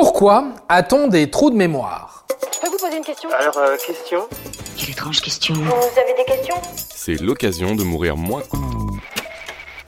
Pourquoi a-t-on des trous de mémoire? Je peux vous poser une question? Alors, euh, question? Quelle étrange question. Vous avez des questions? C'est l'occasion de mourir moins.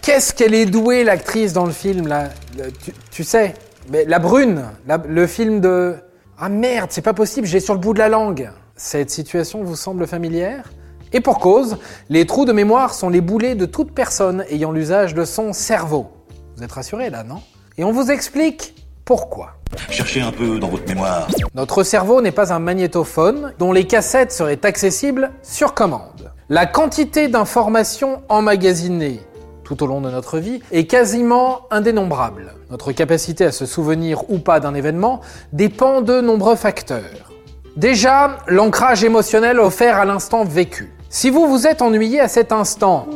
Qu'est-ce qu'elle est douée, l'actrice, dans le film, là? Le- tu, tu sais, mais la brune, la- le film de... Ah merde, c'est pas possible, j'ai sur le bout de la langue. Cette situation vous semble familière? Et pour cause, les trous de mémoire sont les boulets de toute personne ayant l'usage de son cerveau. Vous êtes rassurés là, non? Et on vous explique pourquoi. Cherchez un peu dans votre mémoire. Notre cerveau n'est pas un magnétophone dont les cassettes seraient accessibles sur commande. La quantité d'informations emmagasinées tout au long de notre vie est quasiment indénombrable. Notre capacité à se souvenir ou pas d'un événement dépend de nombreux facteurs. Déjà, l'ancrage émotionnel offert à l'instant vécu. Si vous vous êtes ennuyé à cet instant,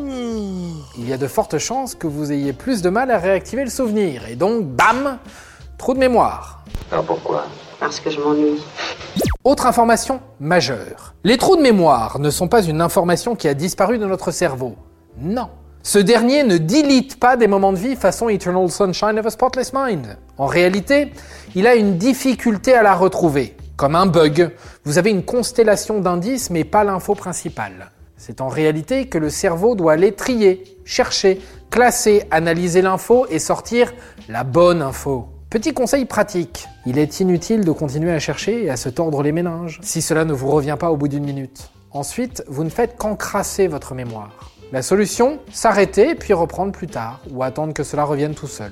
il y a de fortes chances que vous ayez plus de mal à réactiver le souvenir. Et donc, bam, trou de mémoire. Alors pourquoi? Parce que je m'ennuie. Autre information majeure. Les trous de mémoire ne sont pas une information qui a disparu de notre cerveau. Non. Ce dernier ne dilite pas des moments de vie façon Eternal Sunshine of a Spotless Mind. En réalité, il a une difficulté à la retrouver. Comme un bug, vous avez une constellation d'indices mais pas l'info principale. C'est en réalité que le cerveau doit aller trier, chercher, classer, analyser l'info et sortir la bonne info. Petit conseil pratique, il est inutile de continuer à chercher et à se tordre les méninges si cela ne vous revient pas au bout d'une minute. Ensuite, vous ne faites qu'encrasser votre mémoire. La solution, s'arrêter puis reprendre plus tard ou attendre que cela revienne tout seul.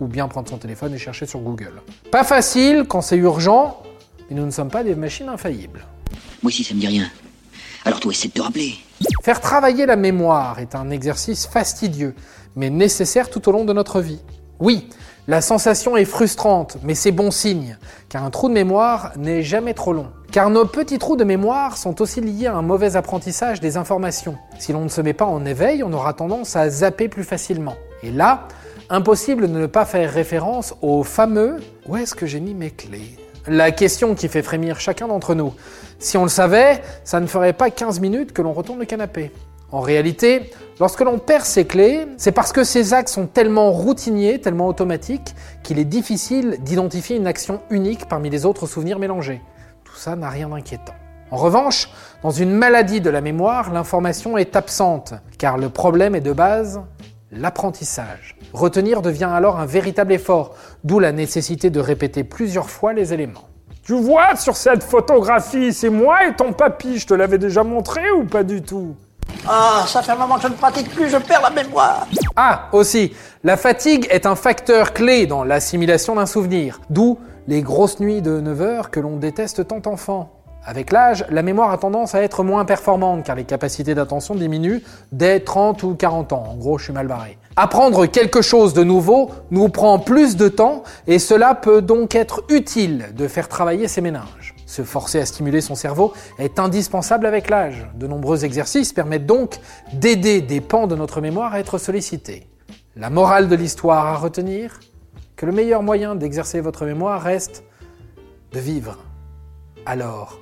Ou bien prendre son téléphone et chercher sur Google. Pas facile quand c'est urgent, mais nous ne sommes pas des machines infaillibles. Moi aussi, ça me dit rien. Alors toi, essaie de te rappeler. Faire travailler la mémoire est un exercice fastidieux, mais nécessaire tout au long de notre vie. Oui, la sensation est frustrante, mais c'est bon signe, car un trou de mémoire n'est jamais trop long. Car nos petits trous de mémoire sont aussi liés à un mauvais apprentissage des informations. Si l'on ne se met pas en éveil, on aura tendance à zapper plus facilement. Et là, impossible de ne pas faire référence au fameux Où est-ce que j'ai mis mes clés? La question qui fait frémir chacun d'entre nous. Si on le savait, ça ne ferait pas 15 minutes que l'on retourne le canapé. En réalité, lorsque l'on perd ses clés, c'est parce que ces actes sont tellement routiniers, tellement automatiques, qu'il est difficile d'identifier une action unique parmi les autres souvenirs mélangés. Tout ça n'a rien d'inquiétant. En revanche, dans une maladie de la mémoire, l'information est absente, car le problème est de base l'apprentissage. Retenir devient alors un véritable effort, d'où la nécessité de répéter plusieurs fois les éléments. Tu vois sur cette photographie, c'est moi et ton papy, je te l'avais déjà montré ou pas du tout? Ah, ça fait un moment que je ne pratique plus, je perds la mémoire. Ah, aussi, la fatigue est un facteur clé dans l'assimilation d'un souvenir, d'où les grosses nuits de 9 heures que l'on déteste tant enfant. Avec l'âge, la mémoire a tendance à être moins performante car les capacités d'attention diminuent dès 30 ou 40 ans. En gros, je suis mal barré. Apprendre quelque chose de nouveau nous prend plus de temps et cela peut donc être utile de faire travailler ses méninges. Se forcer à stimuler son cerveau est indispensable avec l'âge. De nombreux exercices permettent donc d'aider des pans de notre mémoire à être sollicités. La morale de l'histoire à retenir Que le meilleur moyen d'exercer votre mémoire reste de vivre. Alors,